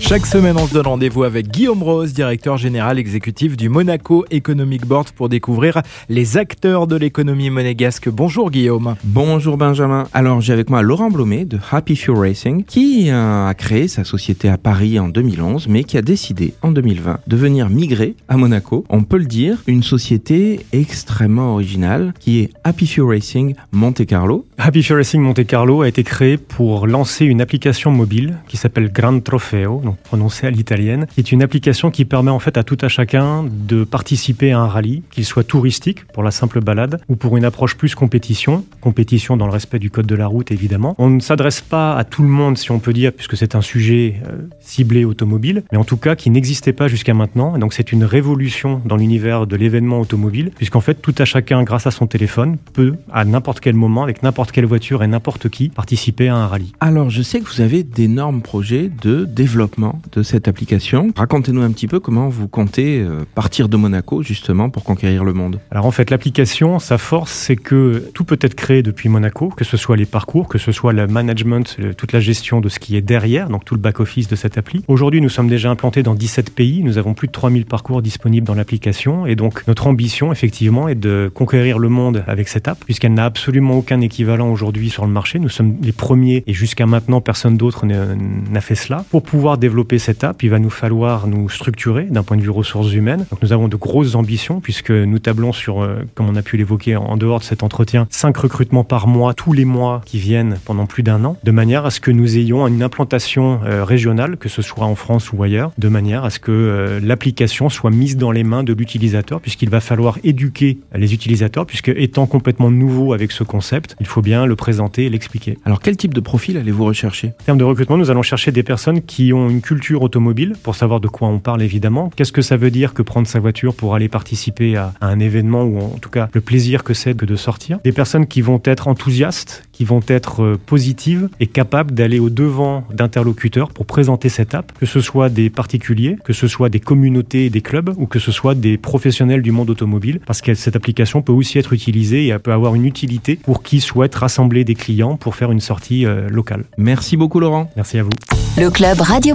Chaque semaine, on se donne rendez-vous avec Guillaume Rose, directeur général exécutif du Monaco Economic Board pour découvrir les acteurs de l'économie monégasque. Bonjour Guillaume. Bonjour Benjamin. Alors j'ai avec moi Laurent Blomet de Happy Fuel Racing qui a créé sa société à Paris en 2011 mais qui a décidé en 2020 de venir migrer à Monaco. On peut le dire, une société extrêmement originale qui est Happy Fuel Racing Monte Carlo. Happy Fuel Racing Monte Carlo a été créé pour lancer une application mobile qui s'appelle Grand Trofeo donc prononcé à l'italienne, est une application qui permet en fait à tout à chacun de participer à un rallye, qu'il soit touristique pour la simple balade ou pour une approche plus compétition, compétition dans le respect du code de la route évidemment. On ne s'adresse pas à tout le monde si on peut dire, puisque c'est un sujet euh, ciblé automobile, mais en tout cas qui n'existait pas jusqu'à maintenant. Donc c'est une révolution dans l'univers de l'événement automobile, puisqu'en fait tout à chacun, grâce à son téléphone, peut à n'importe quel moment, avec n'importe quelle voiture et n'importe qui, participer à un rallye. Alors je sais que vous avez d'énormes projets de développement de cette application. Racontez-nous un petit peu comment vous comptez euh, partir de Monaco justement pour conquérir le monde. Alors en fait, l'application, sa force, c'est que tout peut être créé depuis Monaco, que ce soit les parcours, que ce soit le management, toute la gestion de ce qui est derrière, donc tout le back-office de cette appli. Aujourd'hui, nous sommes déjà implantés dans 17 pays, nous avons plus de 3000 parcours disponibles dans l'application, et donc notre ambition, effectivement, est de conquérir le monde avec cette app, puisqu'elle n'a absolument aucun équivalent aujourd'hui sur le marché. Nous sommes les premiers, et jusqu'à maintenant, personne d'autre n'a fait cela. Pour pouvoir cette app, il va nous falloir nous structurer d'un point de vue ressources humaines. Donc nous avons de grosses ambitions puisque nous tablons sur, euh, comme on a pu l'évoquer en dehors de cet entretien, cinq recrutements par mois, tous les mois qui viennent pendant plus d'un an, de manière à ce que nous ayons une implantation euh, régionale, que ce soit en France ou ailleurs, de manière à ce que euh, l'application soit mise dans les mains de l'utilisateur puisqu'il va falloir éduquer les utilisateurs puisque étant complètement nouveau avec ce concept, il faut bien le présenter et l'expliquer. Alors quel type de profil allez-vous rechercher? En termes de recrutement, nous allons chercher des personnes qui ont une culture automobile, pour savoir de quoi on parle évidemment. Qu'est-ce que ça veut dire que prendre sa voiture pour aller participer à, un événement ou en tout cas le plaisir que c'est que de sortir? Des personnes qui vont être enthousiastes, qui vont être euh, positives et capables d'aller au devant d'interlocuteurs pour présenter cette app, que ce soit des particuliers, que ce soit des communautés et des clubs ou que ce soit des professionnels du monde automobile, parce que cette application peut aussi être utilisée et elle peut avoir une utilité pour qui souhaite rassembler des clients pour faire une sortie euh, locale. Merci beaucoup Laurent. Merci à vous. Le club Radio